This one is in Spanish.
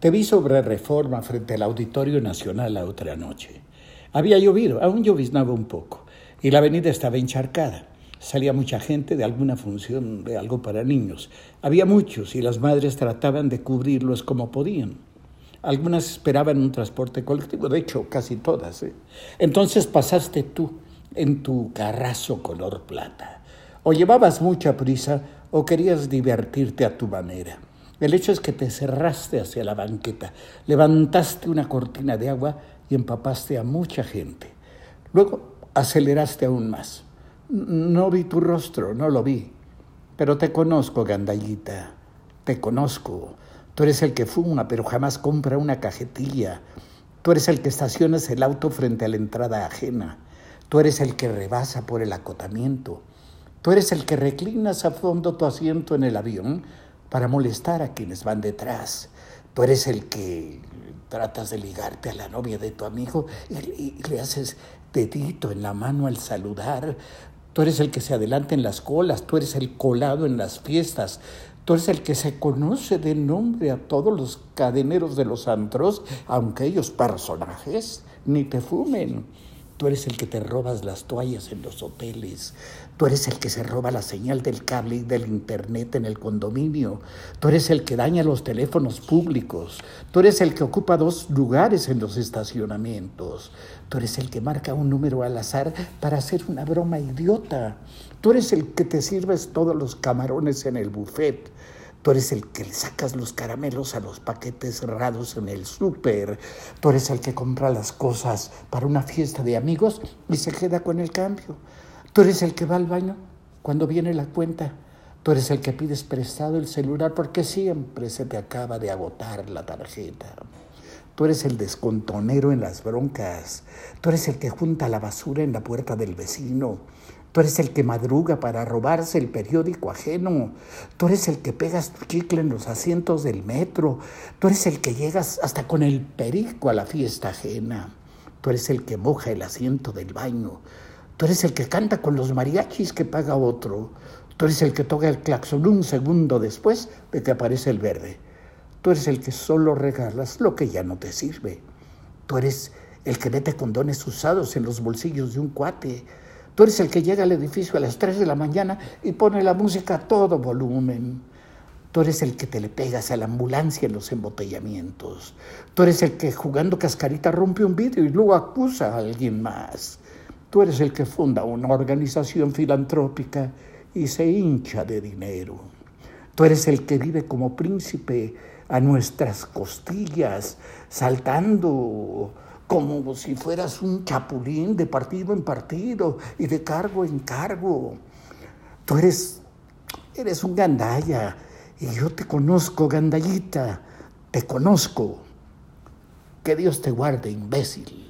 Te vi sobre reforma frente al Auditorio Nacional la otra noche. Había llovido, aún lloviznaba un poco, y la avenida estaba encharcada. Salía mucha gente de alguna función de algo para niños. Había muchos y las madres trataban de cubrirlos como podían. Algunas esperaban un transporte colectivo, de hecho, casi todas. ¿eh? Entonces pasaste tú en tu carrazo color plata. O llevabas mucha prisa o querías divertirte a tu manera. El hecho es que te cerraste hacia la banqueta, levantaste una cortina de agua y empapaste a mucha gente. Luego aceleraste aún más. No vi tu rostro, no lo vi, pero te conozco, gandallita, te conozco. Tú eres el que fuma, pero jamás compra una cajetilla. Tú eres el que estacionas el auto frente a la entrada ajena. Tú eres el que rebasa por el acotamiento. Tú eres el que reclinas a fondo tu asiento en el avión para molestar a quienes van detrás. Tú eres el que tratas de ligarte a la novia de tu amigo y, le haces dedito en la mano al saludar. Tú eres el que se adelanta en las colas, tú eres el colado en las fiestas, tú eres el que se conoce de nombre a todos los cadeneros de los antros, aunque ellos personajes ni te fumen. Tú eres el que te robas las toallas en los hoteles. Tú eres el que se roba la señal del cable y del internet en el condominio. Tú eres el que daña los teléfonos públicos. Tú eres el que ocupa dos lugares en los estacionamientos. Tú eres el que marca un número al azar para hacer una broma idiota. Tú eres el que te sirves todos los camarones en el buffet. Tú eres el que le sacas los caramelos a los paquetes cerrados en el súper. Tú eres el que compra las cosas para una fiesta de amigos y se queda con el cambio. Tú eres el que va al baño cuando viene la cuenta. Tú eres el que pides prestado el celular porque siempre se te acaba de agotar la tarjeta. Tú eres el descontonero en las broncas. Tú eres el que junta la basura en la puerta del vecino. Tú eres el que madruga para robarse el periódico ajeno. Tú eres el que pegas tu chicle en los asientos del metro. Tú eres el que llegas hasta con el perico a la fiesta ajena. Tú eres el que moja el asiento del baño. Tú eres el que canta con los mariachis que paga otro. Tú eres el que toca el claxon un segundo después de que aparece el verde. Tú eres el que solo regalas lo que ya no te sirve. Tú eres el que mete condones usados en los bolsillos de un cuate. Tú eres el que llega al edificio a las 3 de la mañana y pone la música a todo volumen. Tú eres el que te le pegas a la ambulancia en los embotellamientos. Tú eres el que jugando cascarita rompe un vidrio y luego acusa a alguien más. Tú eres el que funda una organización filantrópica y se hincha de dinero. Tú eres el que vive como príncipe a nuestras costillas, saltando como si fueras un chapulín de partido en partido y de cargo en cargo. Tú eres, eres un gandaya y yo te conozco, gandallita, te conozco. Que Dios te guarde, imbécil.